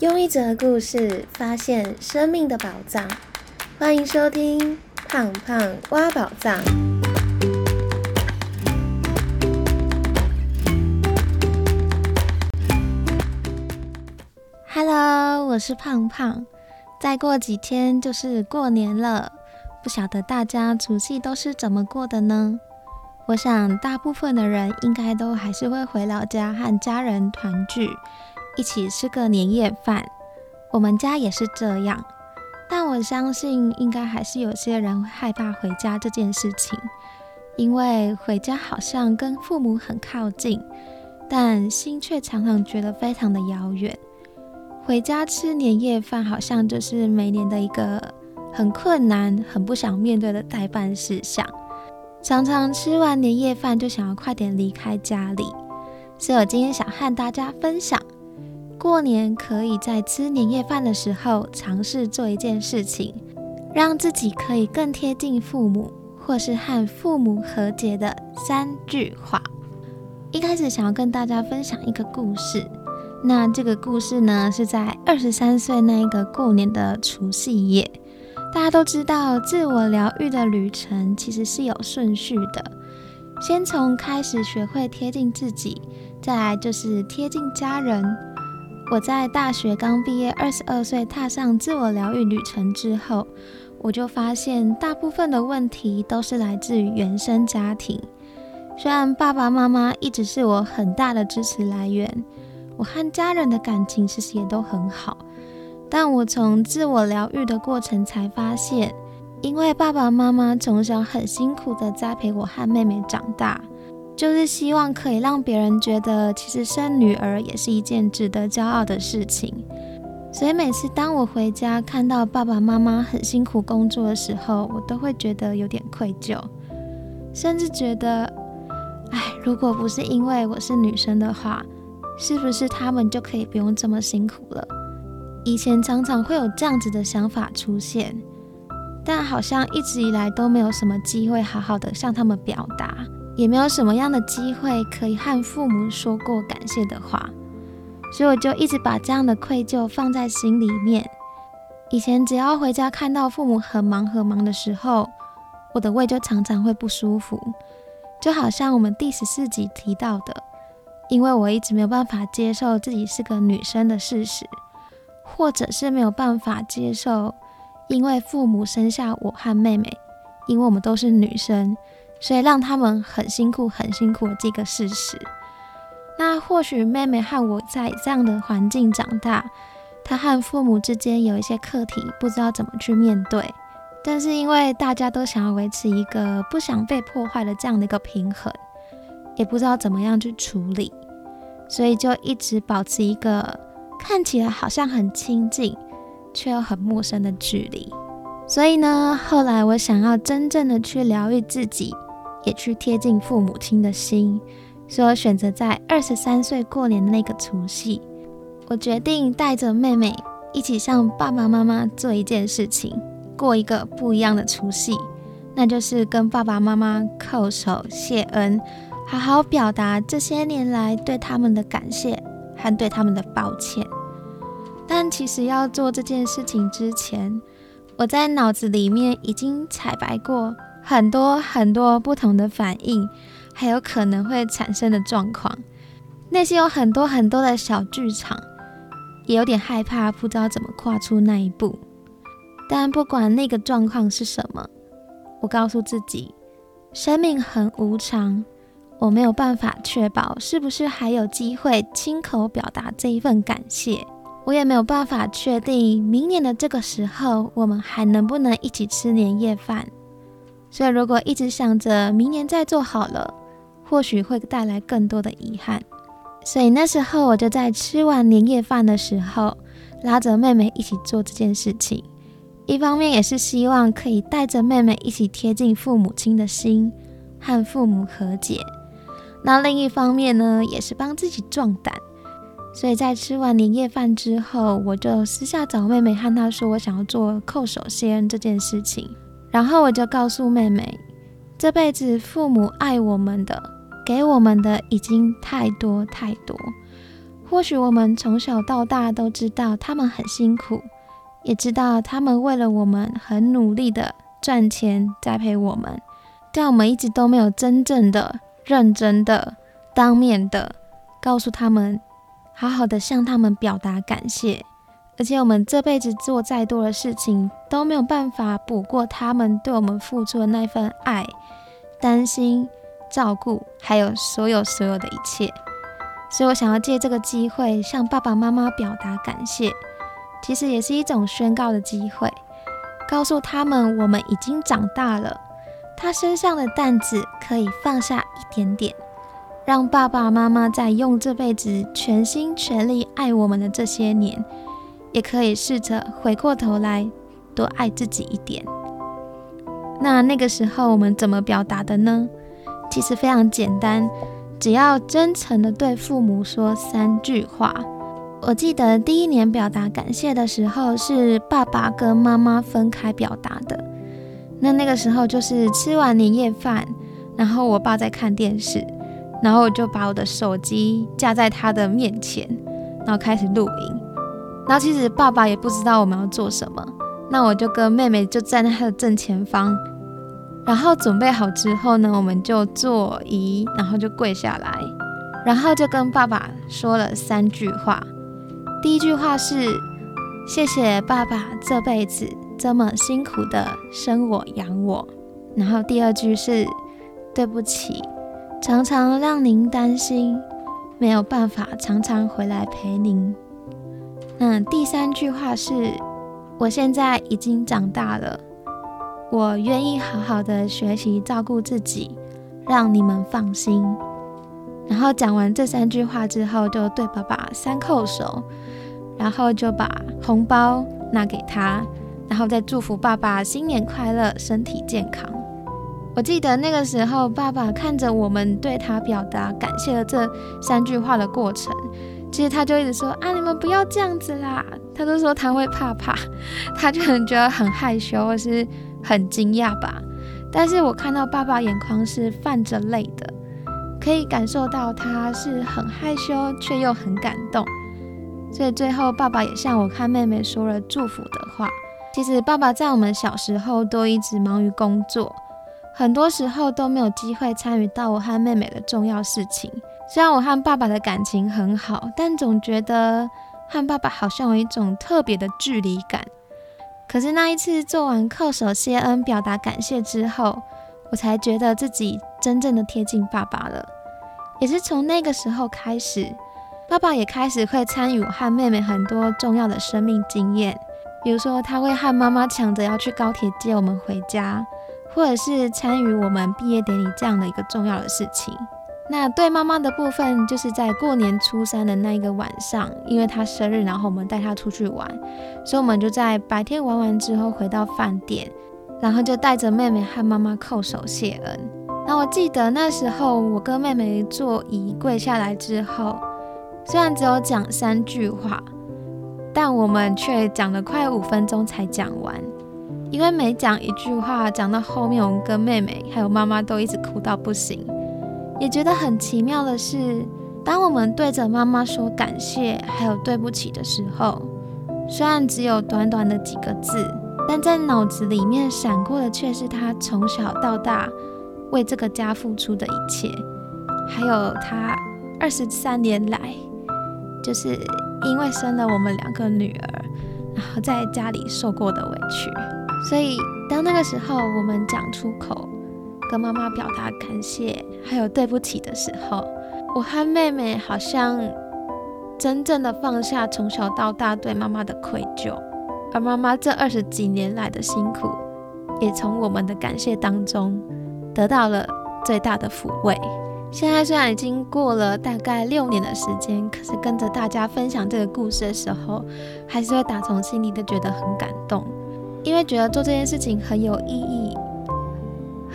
用一则故事发现生命的宝藏，欢迎收听《胖胖挖宝藏》。Hello，我是胖胖。再过几天就是过年了，不晓得大家除夕都是怎么过的呢？我想大部分的人应该都还是会回老家和家人团聚。一起吃个年夜饭，我们家也是这样。但我相信，应该还是有些人害怕回家这件事情，因为回家好像跟父母很靠近，但心却常常觉得非常的遥远。回家吃年夜饭，好像就是每年的一个很困难、很不想面对的代办事项。常常吃完年夜饭，就想要快点离开家里。所以我今天想和大家分享。过年可以在吃年夜饭的时候尝试做一件事情，让自己可以更贴近父母，或是和父母和解的三句话。一开始想要跟大家分享一个故事，那这个故事呢是在二十三岁那一个过年的除夕夜。大家都知道，自我疗愈的旅程其实是有顺序的，先从开始学会贴近自己，再来就是贴近家人。我在大学刚毕业，二十二岁踏上自我疗愈旅程之后，我就发现大部分的问题都是来自于原生家庭。虽然爸爸妈妈一直是我很大的支持来源，我和家人的感情其实也都很好，但我从自我疗愈的过程才发现，因为爸爸妈妈从小很辛苦的栽培我和妹妹长大。就是希望可以让别人觉得，其实生女儿也是一件值得骄傲的事情。所以每次当我回家看到爸爸妈妈很辛苦工作的时候，我都会觉得有点愧疚，甚至觉得，哎，如果不是因为我是女生的话，是不是他们就可以不用这么辛苦了？以前常常会有这样子的想法出现，但好像一直以来都没有什么机会好好的向他们表达。也没有什么样的机会可以和父母说过感谢的话，所以我就一直把这样的愧疚放在心里面。以前只要回家看到父母很忙很忙的时候，我的胃就常常会不舒服，就好像我们第十四集提到的，因为我一直没有办法接受自己是个女生的事实，或者是没有办法接受，因为父母生下我和妹妹，因为我们都是女生。所以让他们很辛苦、很辛苦的这个事实。那或许妹妹和我在这样的环境长大，她和父母之间有一些课题，不知道怎么去面对。但是因为大家都想要维持一个不想被破坏的这样的一个平衡，也不知道怎么样去处理，所以就一直保持一个看起来好像很亲近，却又很陌生的距离。所以呢，后来我想要真正的去疗愈自己。也去贴近父母亲的心，所以选择在二十三岁过年的那个除夕，我决定带着妹妹一起向爸爸妈妈做一件事情，过一个不一样的除夕，那就是跟爸爸妈妈叩首谢恩，好好表达这些年来对他们的感谢和对他们的抱歉。但其实要做这件事情之前，我在脑子里面已经彩排过。很多很多不同的反应，还有可能会产生的状况，内心有很多很多的小剧场，也有点害怕，不知道怎么跨出那一步。但不管那个状况是什么，我告诉自己，生命很无常，我没有办法确保是不是还有机会亲口表达这一份感谢，我也没有办法确定明年的这个时候，我们还能不能一起吃年夜饭。所以，如果一直想着明年再做好了，或许会带来更多的遗憾。所以那时候，我就在吃完年夜饭的时候，拉着妹妹一起做这件事情。一方面也是希望可以带着妹妹一起贴近父母亲的心，和父母和解。那另一方面呢，也是帮自己壮胆。所以在吃完年夜饭之后，我就私下找妹妹，和她说我想要做叩首谢恩这件事情。然后我就告诉妹妹，这辈子父母爱我们的、给我们的已经太多太多。或许我们从小到大都知道他们很辛苦，也知道他们为了我们很努力的赚钱栽培我们，但我们一直都没有真正的、认真的、当面的告诉他们，好好的向他们表达感谢。而且我们这辈子做再多的事情，都没有办法补过他们对我们付出的那份爱、担心、照顾，还有所有所有的一切。所以我想要借这个机会向爸爸妈妈表达感谢，其实也是一种宣告的机会，告诉他们我们已经长大了，他身上的担子可以放下一点点，让爸爸妈妈在用这辈子全心全力爱我们的这些年，也可以试着回过头来多爱自己一点。那那个时候我们怎么表达的呢？其实非常简单。只要真诚的对父母说三句话。我记得第一年表达感谢的时候，是爸爸跟妈妈分开表达的。那那个时候就是吃完年夜饭，然后我爸在看电视，然后我就把我的手机架在他的面前，然后开始录音。然后其实爸爸也不知道我们要做什么，那我就跟妹妹就站在他的正前方。然后准备好之后呢，我们就坐椅，然后就跪下来，然后就跟爸爸说了三句话。第一句话是谢谢爸爸这辈子这么辛苦的生我养我。然后第二句是对不起，常常让您担心，没有办法常常回来陪您。嗯第三句话是我现在已经长大了。我愿意好好的学习照顾自己，让你们放心。然后讲完这三句话之后，就对爸爸三叩首，然后就把红包拿给他，然后再祝福爸爸新年快乐，身体健康。我记得那个时候，爸爸看着我们对他表达感谢的这三句话的过程，其实他就一直说啊，你们不要这样子啦。他都说他会怕怕，他就很觉得很害羞，或是。很惊讶吧？但是我看到爸爸眼眶是泛着泪的，可以感受到他是很害羞却又很感动。所以最后爸爸也向我看妹妹说了祝福的话。其实爸爸在我们小时候都一直忙于工作，很多时候都没有机会参与到我和妹妹的重要事情。虽然我和爸爸的感情很好，但总觉得和爸爸好像有一种特别的距离感。可是那一次做完叩首谢恩、表达感谢之后，我才觉得自己真正的贴近爸爸了。也是从那个时候开始，爸爸也开始会参与我和妹妹很多重要的生命经验，比如说他会和妈妈抢着要去高铁接我们回家，或者是参与我们毕业典礼这样的一个重要的事情。那对妈妈的部分，就是在过年初三的那一个晚上，因为她生日，然后我们带她出去玩，所以我们就在白天玩完之后回到饭店，然后就带着妹妹和妈妈叩首谢恩。那我记得那时候我跟妹妹坐椅跪下来之后，虽然只有讲三句话，但我们却讲了快五分钟才讲完，因为每讲一句话，讲到后面，我们跟妹妹还有妈妈都一直哭到不行。也觉得很奇妙的是，当我们对着妈妈说感谢还有对不起的时候，虽然只有短短的几个字，但在脑子里面闪过的却是她从小到大为这个家付出的一切，还有她二十三年来，就是因为生了我们两个女儿，然后在家里受过的委屈。所以当那个时候我们讲出口。跟妈妈表达感谢，还有对不起的时候，我和妹妹好像真正的放下从小到大对妈妈的愧疚，而妈妈这二十几年来的辛苦，也从我们的感谢当中得到了最大的抚慰。现在虽然已经过了大概六年的时间，可是跟着大家分享这个故事的时候，还是会打从心里的觉得很感动，因为觉得做这件事情很有意义。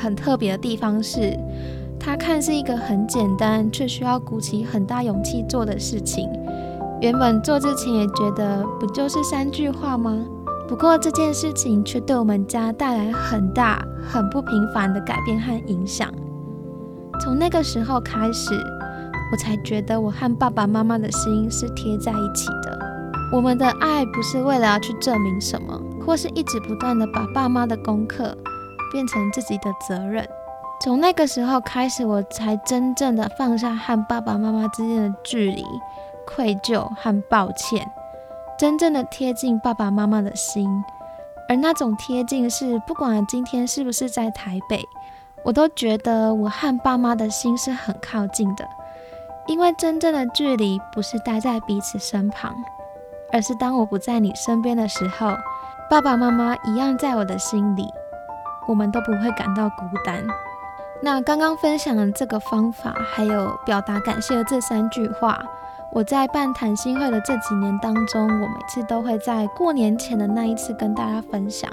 很特别的地方是，它看似一个很简单，却需要鼓起很大勇气做的事情。原本做之前也觉得，不就是三句话吗？不过这件事情却对我们家带来很大、很不平凡的改变和影响。从那个时候开始，我才觉得我和爸爸妈妈的心是贴在一起的。我们的爱不是为了要去证明什么，或是一直不断的把爸妈的功课变成自己的责任。从那个时候开始，我才真正的放下和爸爸妈妈之间的距离、愧疚和抱歉，真正的贴近爸爸妈妈的心。而那种贴近是，不管今天是不是在台北，我都觉得我和爸妈的心是很靠近的。因为真正的距离不是待在彼此身旁，而是当我不在你身边的时候，爸爸妈妈一样在我的心里，我们都不会感到孤单。那刚刚分享的这个方法，还有表达感谢的这三句话，我在办谈心会的这几年当中，我每次都会在过年前的那一次跟大家分享。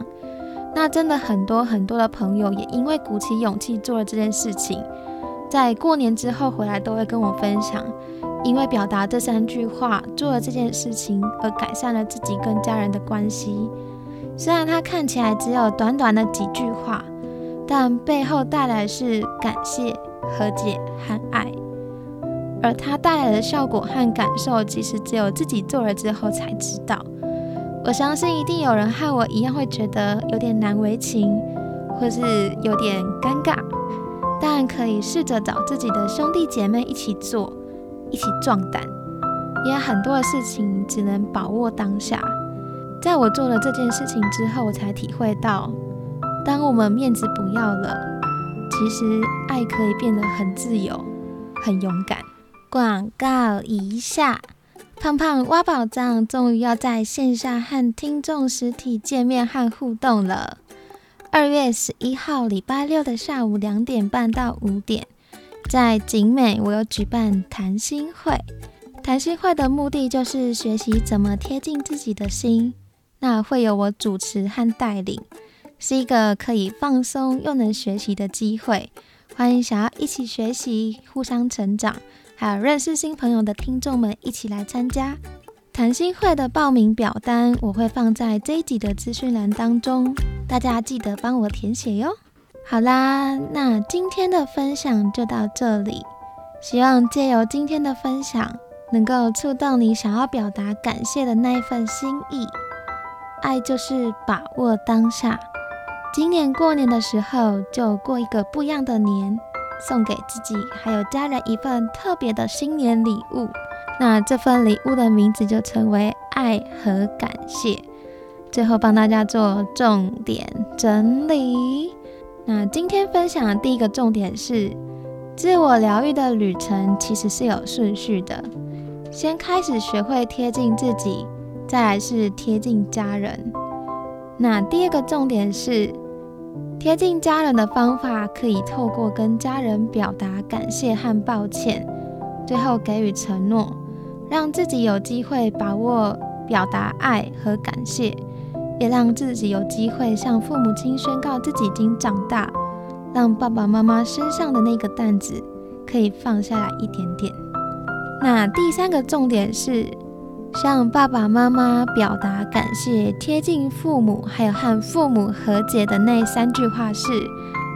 那真的很多很多的朋友也因为鼓起勇气做了这件事情，在过年之后回来都会跟我分享，因为表达这三句话做了这件事情而改善了自己跟家人的关系。虽然它看起来只有短短的几句话。但背后带来是感谢、和解和爱，而它带来的效果和感受，其实只有自己做了之后才知道。我相信一定有人和我一样会觉得有点难为情，或是有点尴尬，但可以试着找自己的兄弟姐妹一起做，一起壮胆。因为很多的事情只能把握当下。在我做了这件事情之后，我才体会到。当我们面子不要了，其实爱可以变得很自由、很勇敢。广告一下，胖胖挖宝藏终于要在线下和听众实体见面和互动了。二月十一号礼拜六的下午两点半到五点，在景美我有举办谈心会。谈心会的目的就是学习怎么贴近自己的心，那会有我主持和带领。是一个可以放松又能学习的机会，欢迎想要一起学习、互相成长，还有认识新朋友的听众们一起来参加谈心会的报名表单，我会放在这一集的资讯栏当中，大家记得帮我填写哟。好啦，那今天的分享就到这里，希望借由今天的分享，能够触动你想要表达感谢的那一份心意。爱就是把握当下。今年过年的时候，就过一个不一样的年，送给自己还有家人一份特别的新年礼物。那这份礼物的名字就称为爱和感谢。最后帮大家做重点整理。那今天分享的第一个重点是，自我疗愈的旅程其实是有顺序的，先开始学会贴近自己，再来是贴近家人。那第二个重点是。贴近家人的方法，可以透过跟家人表达感谢和抱歉，最后给予承诺，让自己有机会把握表达爱和感谢，也让自己有机会向父母亲宣告自己已经长大，让爸爸妈妈身上的那个担子可以放下来一点点。那第三个重点是。向爸爸妈妈表达感谢，贴近父母，还有和父母和解的那三句话是：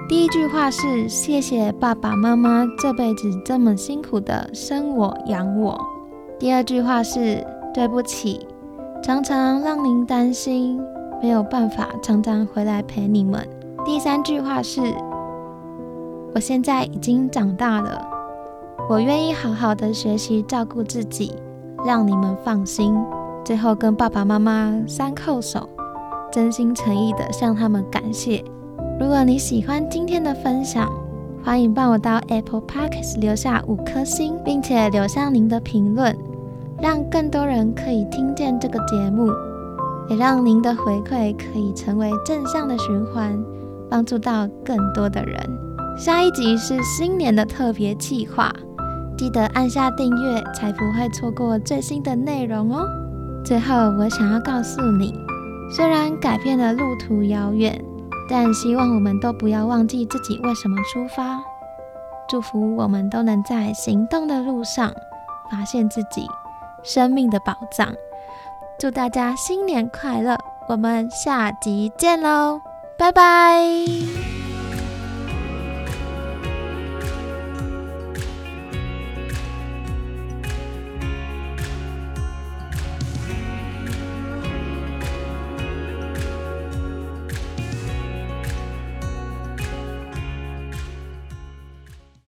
第一句话是谢谢爸爸妈妈这辈子这么辛苦的生我养我；第二句话是对不起，常常让您担心，没有办法常常回来陪你们；第三句话是我现在已经长大了，我愿意好好的学习照顾自己。让你们放心，最后跟爸爸妈妈三叩首，真心诚意的向他们感谢。如果你喜欢今天的分享，欢迎帮我到 Apple Podcast 留下五颗星，并且留下您的评论，让更多人可以听见这个节目，也让您的回馈可以成为正向的循环，帮助到更多的人。下一集是新年的特别计划。记得按下订阅，才不会错过最新的内容哦。最后，我想要告诉你，虽然改变的路途遥远，但希望我们都不要忘记自己为什么出发。祝福我们都能在行动的路上发现自己生命的宝藏。祝大家新年快乐！我们下集见喽，拜拜。